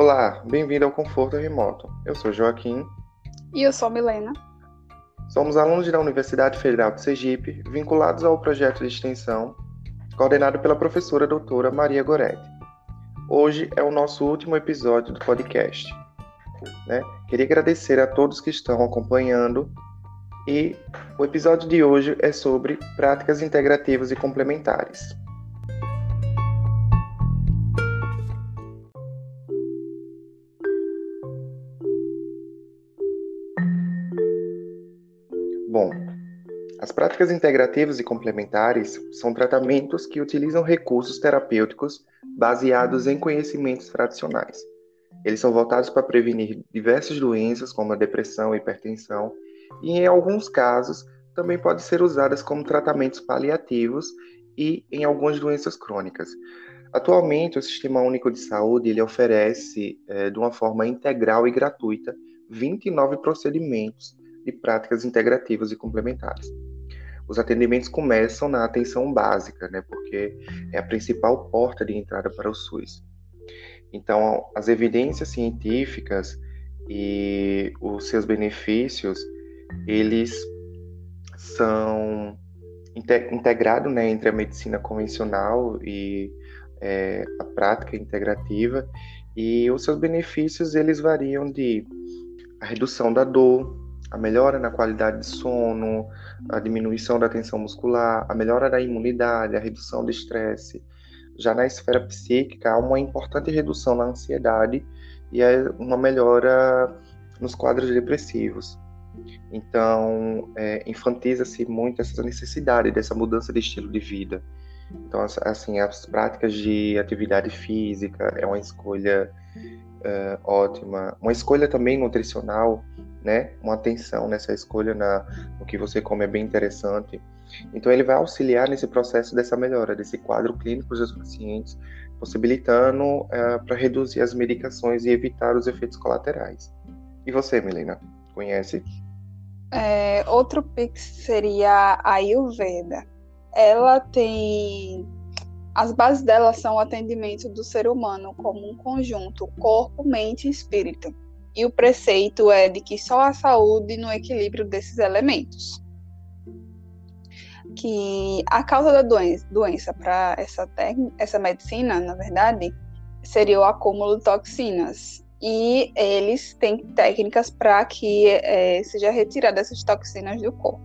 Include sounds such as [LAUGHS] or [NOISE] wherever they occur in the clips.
Olá, bem-vindo ao Conforto Remoto. Eu sou Joaquim. E eu sou Milena. Somos alunos da Universidade Federal de Sergipe, vinculados ao projeto de extensão, coordenado pela professora doutora Maria Goretti. Hoje é o nosso último episódio do podcast. Né? Queria agradecer a todos que estão acompanhando e o episódio de hoje é sobre práticas integrativas e complementares. Práticas integrativas e complementares são tratamentos que utilizam recursos terapêuticos baseados em conhecimentos tradicionais. Eles são voltados para prevenir diversas doenças, como a depressão e hipertensão, e em alguns casos também podem ser usadas como tratamentos paliativos e em algumas doenças crônicas. Atualmente, o Sistema Único de Saúde ele oferece, é, de uma forma integral e gratuita, 29 procedimentos de práticas integrativas e complementares. Os atendimentos começam na atenção básica, né, porque é a principal porta de entrada para o SUS. Então, as evidências científicas e os seus benefícios, eles são integrados né, entre a medicina convencional e é, a prática integrativa, e os seus benefícios eles variam de a redução da dor, a melhora na qualidade de sono, a diminuição da tensão muscular, a melhora da imunidade, a redução do estresse. Já na esfera psíquica, há uma importante redução na ansiedade e uma melhora nos quadros depressivos. Então, é, enfatiza-se muito essa necessidade dessa mudança de estilo de vida. Então, assim, as práticas de atividade física é uma escolha uh, ótima. Uma escolha também nutricional, né? Uma atenção nessa escolha na, no que você come é bem interessante. Então, ele vai auxiliar nesse processo dessa melhora, desse quadro clínico dos pacientes, possibilitando uh, para reduzir as medicações e evitar os efeitos colaterais. E você, Milena, conhece? É, outro Pix seria a Ayurveda. Ela tem as bases dela são o atendimento do ser humano como um conjunto, corpo, mente e espírito. E o preceito é de que só a saúde no equilíbrio desses elementos. Que a causa da doença, doença para essa, essa medicina, na verdade, seria o acúmulo de toxinas. E eles têm técnicas para que é, seja retirada essas toxinas do corpo.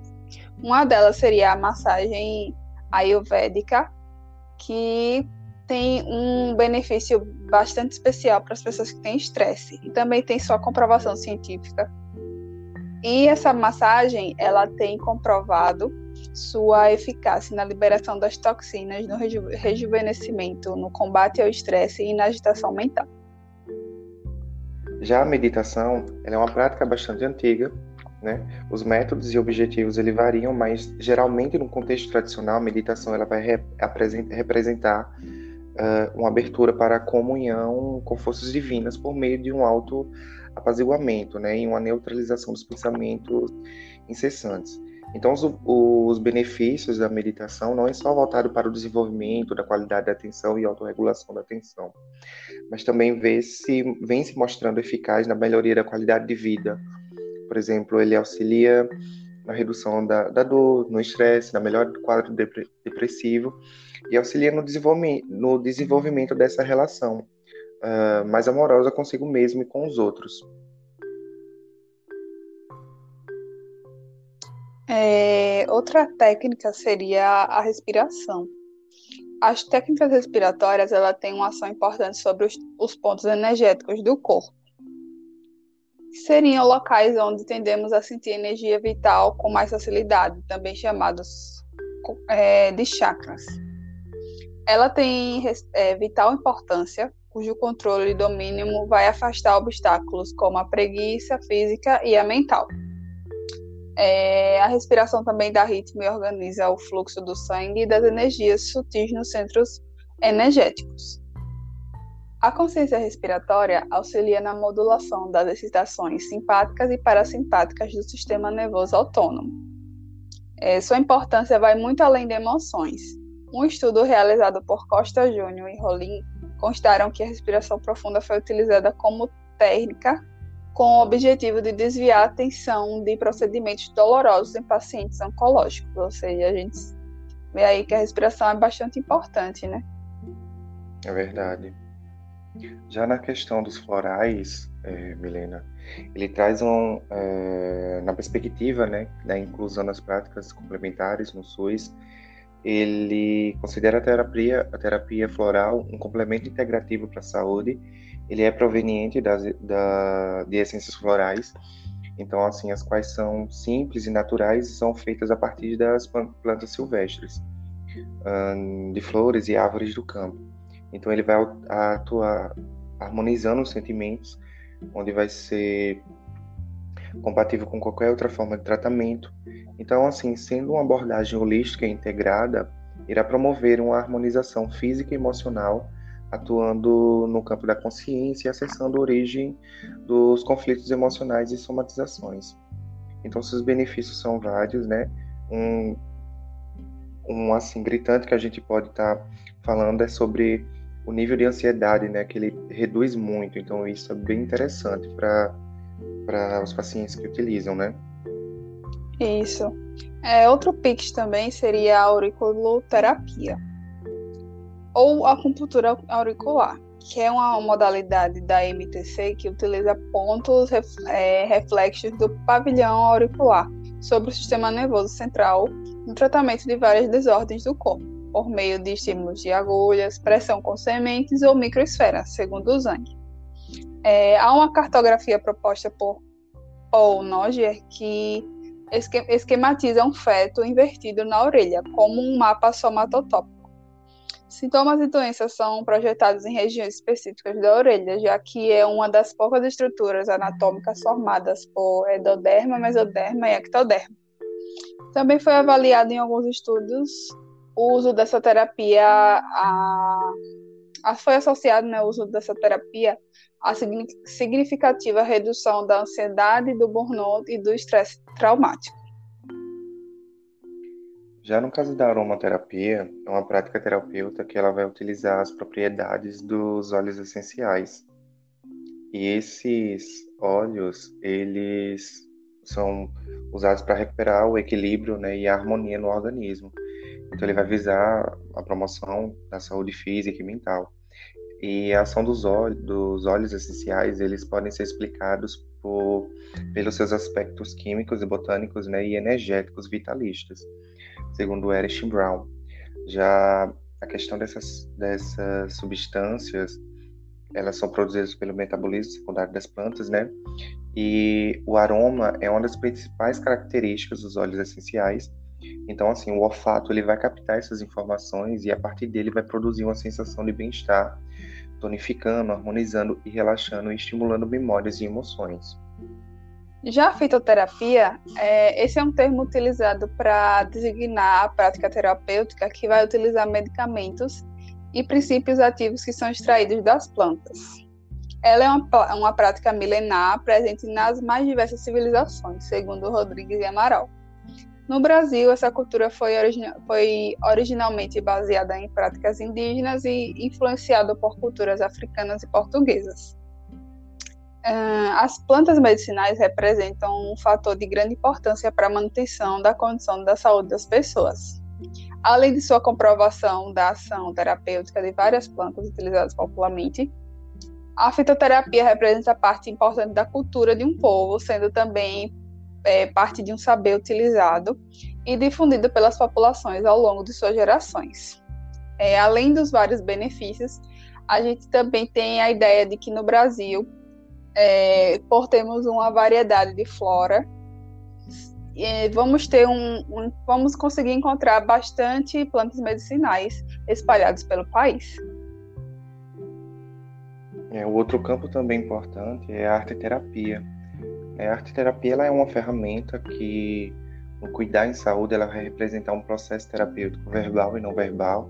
Uma delas seria a massagem ayurvédica, que tem um benefício bastante especial para as pessoas que têm estresse e também tem sua comprovação científica. E essa massagem, ela tem comprovado sua eficácia na liberação das toxinas, no reju rejuvenescimento, no combate ao estresse e na agitação mental. Já a meditação, é uma prática bastante antiga né? Os métodos e objetivos ele variam, mas geralmente no contexto tradicional, a meditação ela vai representar uh, uma abertura para a comunhão com forças divinas por meio de um auto apaziguamento, né? E uma neutralização dos pensamentos incessantes. Então, os, os, benefícios da meditação não é só voltado para o desenvolvimento da qualidade da atenção e autorregulação da atenção, mas também vê -se, vem se mostrando eficaz na melhoria da qualidade de vida, por exemplo, ele auxilia na redução da, da dor, no estresse, na melhora do quadro depressivo e auxilia no desenvolvimento, no desenvolvimento dessa relação uh, mais amorosa consigo mesmo e com os outros. É, outra técnica seria a respiração. As técnicas respiratórias ela têm uma ação importante sobre os, os pontos energéticos do corpo seriam locais onde tendemos a sentir energia vital com mais facilidade, também chamados é, de chakras. Ela tem é, vital importância, cujo controle e domínio vai afastar obstáculos como a preguiça física e a mental. É, a respiração também dá ritmo e organiza o fluxo do sangue e das energias sutis nos centros energéticos. A consciência respiratória auxilia na modulação das excitações simpáticas e parasimpáticas do sistema nervoso autônomo. É, sua importância vai muito além de emoções. Um estudo realizado por Costa Júnior e Rolim constaram que a respiração profunda foi utilizada como técnica com o objetivo de desviar a atenção de procedimentos dolorosos em pacientes oncológicos. Ou seja, a gente vê aí que a respiração é bastante importante, né? É verdade. Já na questão dos florais, é, Milena, ele traz um, é, na perspectiva né, da inclusão das práticas complementares no SUS, ele considera a terapia, a terapia floral um complemento integrativo para a saúde ele é proveniente das, da, de essências florais, então assim as quais são simples e naturais e são feitas a partir das plantas silvestres, de flores e árvores do campo. Então ele vai atuar harmonizando os sentimentos, onde vai ser compatível com qualquer outra forma de tratamento. Então assim, sendo uma abordagem holística e integrada, irá promover uma harmonização física e emocional atuando no campo da consciência e acessando a origem dos conflitos emocionais e somatizações. Então, seus benefícios são vários, né? Um, um assim gritante que a gente pode estar tá falando é sobre o nível de ansiedade, né? Que ele reduz muito. Então, isso é bem interessante para para os pacientes que utilizam, né? Isso. É, outro PIX também seria a auriculoterapia ou acupuntura auricular, que é uma modalidade da MTC que utiliza pontos é, reflexos do pavilhão auricular sobre o sistema nervoso central no tratamento de várias desordens do corpo, por meio de estímulos de agulhas, pressão com sementes ou microesferas, segundo o Zang. É, há uma cartografia proposta por Paul Noger que esquematiza um feto invertido na orelha, como um mapa somatotópico Sintomas e doenças são projetados em regiões específicas da orelha, já que é uma das poucas estruturas anatômicas formadas por endoderma, mesoderma e ectoderma. Também foi avaliado em alguns estudos o uso dessa terapia a, a foi associado né, o uso dessa terapia à significativa redução da ansiedade, do burnout e do estresse traumático. Já no caso da aromaterapia, é uma prática terapêutica que ela vai utilizar as propriedades dos óleos essenciais. E esses óleos, eles são usados para recuperar o equilíbrio né, e a harmonia no organismo. Então ele vai visar a promoção da saúde física e mental. E a ação dos óleos, dos óleos essenciais, eles podem ser explicados por, pelos seus aspectos químicos e botânicos né, e energéticos vitalistas segundo Erich Brown. Já a questão dessas, dessas substâncias, elas são produzidas pelo metabolismo secundário das plantas, né? E o aroma é uma das principais características dos óleos essenciais. Então, assim, o olfato ele vai captar essas informações e a partir dele vai produzir uma sensação de bem-estar, tonificando, harmonizando e relaxando e estimulando memórias e emoções. Já a fitoterapia, é, esse é um termo utilizado para designar a prática terapêutica que vai utilizar medicamentos e princípios ativos que são extraídos das plantas. Ela é uma, uma prática milenar presente nas mais diversas civilizações, segundo Rodrigues e Amaral. No Brasil, essa cultura foi, origina foi originalmente baseada em práticas indígenas e influenciada por culturas africanas e portuguesas. Ah, as plantas medicinais representam um fator de grande importância para a manutenção da condição da saúde das pessoas. Além de sua comprovação da ação terapêutica de várias plantas utilizadas popularmente, a fitoterapia representa parte importante da cultura de um povo, sendo também é, parte de um saber utilizado e difundido pelas populações ao longo de suas gerações. É, além dos vários benefícios, a gente também tem a ideia de que no Brasil é, por termos uma variedade de flora, vamos ter um, um, vamos conseguir encontrar bastante plantas medicinais espalhadas pelo país. É, o outro campo também importante é a arte-terapia. É, a arte-terapia ela é uma ferramenta que, no cuidar em saúde, ela vai representar um processo terapêutico verbal e não verbal,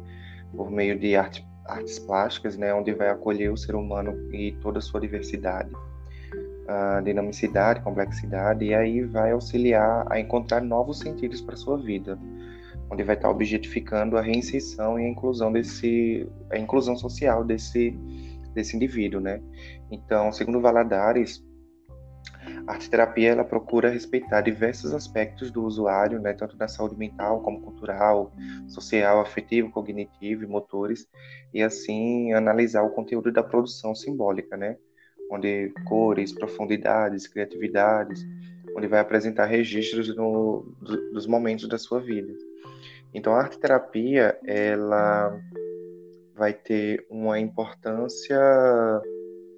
por meio de arte, artes plásticas, né, onde vai acolher o ser humano e toda a sua diversidade a dinamicidade, complexidade, e aí vai auxiliar a encontrar novos sentidos para sua vida. onde vai estar objetificando a reinserção e a inclusão desse a inclusão social desse desse indivíduo, né? Então, segundo Valadares, a arte terapia ela procura respeitar diversos aspectos do usuário, né, tanto da saúde mental como cultural, social, afetivo, cognitivo e motores, e assim analisar o conteúdo da produção simbólica, né, onde cores, profundidades, criatividades, onde vai apresentar registros no, do, dos momentos da sua vida. Então, a arte terapia ela vai ter uma importância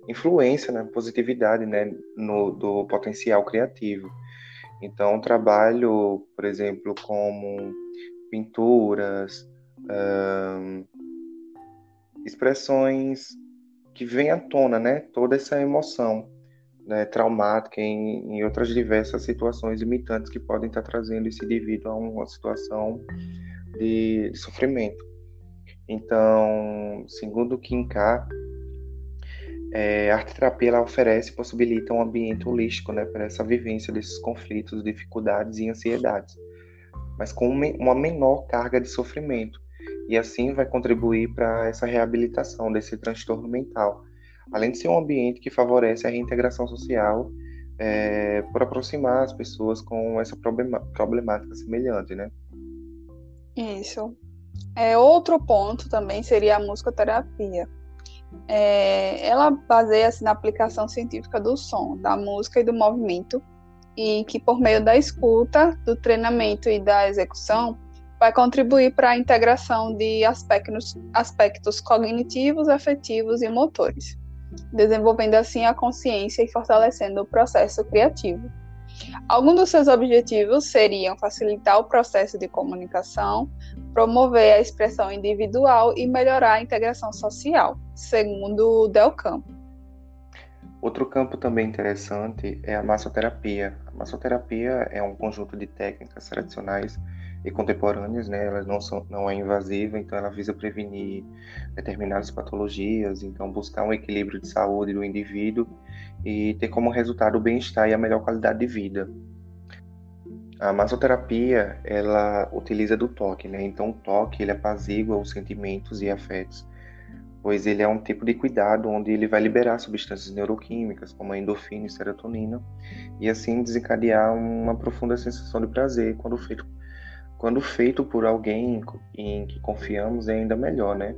influência, né, positividade, né, no, do potencial criativo. Então, trabalho, por exemplo, como pinturas, expressões que vêm à tona, né, toda essa emoção né, traumática em, em, outras diversas situações limitantes que podem estar trazendo esse indivíduo a uma situação de, de sofrimento. Então, segundo Kim K, é, a arte terapia ela oferece e possibilita um ambiente holístico né, para essa vivência desses conflitos, dificuldades e ansiedades, mas com uma menor carga de sofrimento, e assim vai contribuir para essa reabilitação desse transtorno mental, além de ser um ambiente que favorece a reintegração social é, por aproximar as pessoas com essa problemática semelhante, né? Isso. É, outro ponto também seria a musicoterapia é, ela baseia-se na aplicação científica do som, da música e do movimento, e que por meio da escuta, do treinamento e da execução, vai contribuir para a integração de aspectos, aspectos cognitivos, afetivos e motores, desenvolvendo assim a consciência e fortalecendo o processo criativo. Alguns dos seus objetivos seriam facilitar o processo de comunicação, promover a expressão individual e melhorar a integração social, segundo Del Campo. Outro campo também interessante é a massoterapia. A massoterapia é um conjunto de técnicas tradicionais e contemporâneas, né? Ela não são, não é invasiva, então ela visa prevenir determinadas patologias, então buscar um equilíbrio de saúde do indivíduo e ter como resultado o bem-estar e a melhor qualidade de vida. A massoterapia, ela utiliza do toque, né? Então o toque, ele apazigua os sentimentos e afetos, pois ele é um tipo de cuidado onde ele vai liberar substâncias neuroquímicas, como a endorfina e serotonina, e assim desencadear uma profunda sensação de prazer quando feito quando feito por alguém em que confiamos é ainda melhor, né?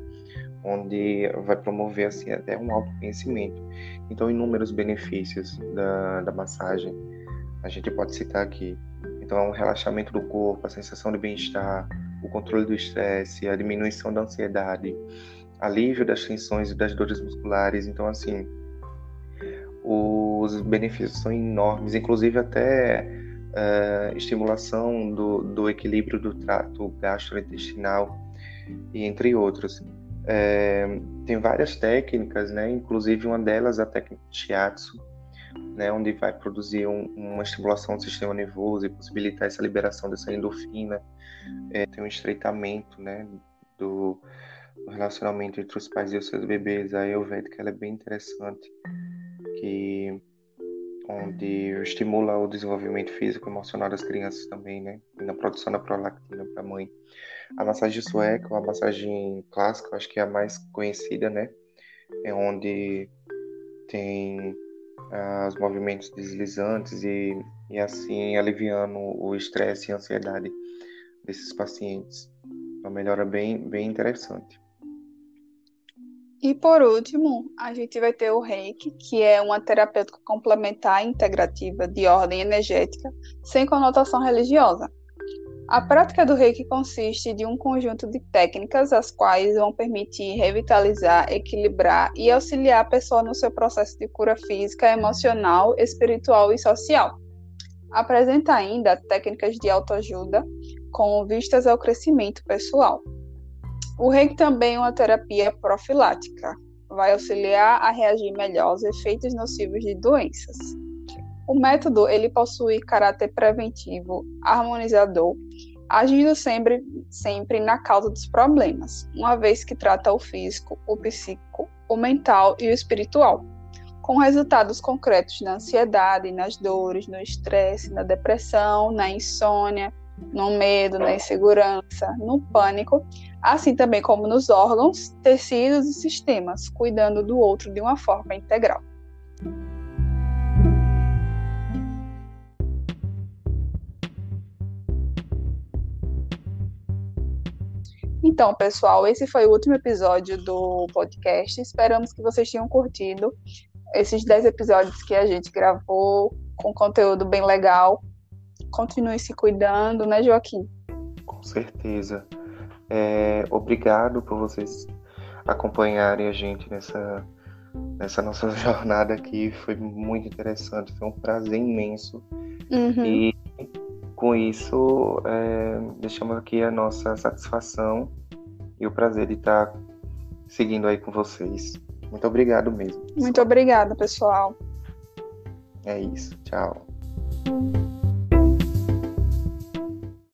Onde vai promover assim até um autoconhecimento. Então, inúmeros benefícios da, da massagem a gente pode citar aqui. Então, o relaxamento do corpo, a sensação de bem-estar, o controle do estresse, a diminuição da ansiedade, alívio das tensões e das dores musculares. Então, assim, os benefícios são enormes, inclusive até uh, estimulação do, do, equilíbrio do trato gastrointestinal e entre outros. É, tem várias técnicas, né? Inclusive uma delas a técnica Shiatsu, né? Onde vai produzir um, uma estimulação do sistema nervoso e possibilitar essa liberação dessa endorfina. É, tem um estreitamento, né? Do, do relacionamento entre os pais e os seus bebês. A Ayurveda, que ela é bem interessante, que onde estimula o desenvolvimento físico e emocional das crianças também, né? E na produção da prolactina para a mãe. A massagem sueca, a massagem clássica, acho que é a mais conhecida, né? É onde tem ah, os movimentos deslizantes e, e assim aliviando o estresse e a ansiedade desses pacientes. Uma melhora bem, bem interessante. E por último, a gente vai ter o Reiki, que é uma terapêutica complementar integrativa de ordem energética, sem conotação religiosa. A prática do Reiki consiste de um conjunto de técnicas as quais vão permitir revitalizar, equilibrar e auxiliar a pessoa no seu processo de cura física, emocional, espiritual e social. Apresenta ainda técnicas de autoajuda com vistas ao crescimento pessoal. O reiki também é uma terapia profilática. Vai auxiliar a reagir melhor aos efeitos nocivos de doenças. O método ele possui caráter preventivo, harmonizador, agindo sempre, sempre na causa dos problemas, uma vez que trata o físico, o psíquico, o mental e o espiritual, com resultados concretos na ansiedade, nas dores, no estresse, na depressão, na insônia, no medo, na insegurança, no pânico, assim também como nos órgãos, tecidos e sistemas, cuidando do outro de uma forma integral. Então, pessoal, esse foi o último episódio do podcast. Esperamos que vocês tenham curtido esses 10 episódios que a gente gravou com conteúdo bem legal. Continue se cuidando, né, Joaquim? Com certeza. É, obrigado por vocês acompanharem a gente nessa, nessa nossa [LAUGHS] jornada aqui. Foi muito interessante, foi um prazer imenso. Uhum. E com isso, é, deixamos aqui a nossa satisfação e o prazer de estar seguindo aí com vocês. Muito obrigado mesmo. Muito obrigada, pessoal. É isso. Tchau.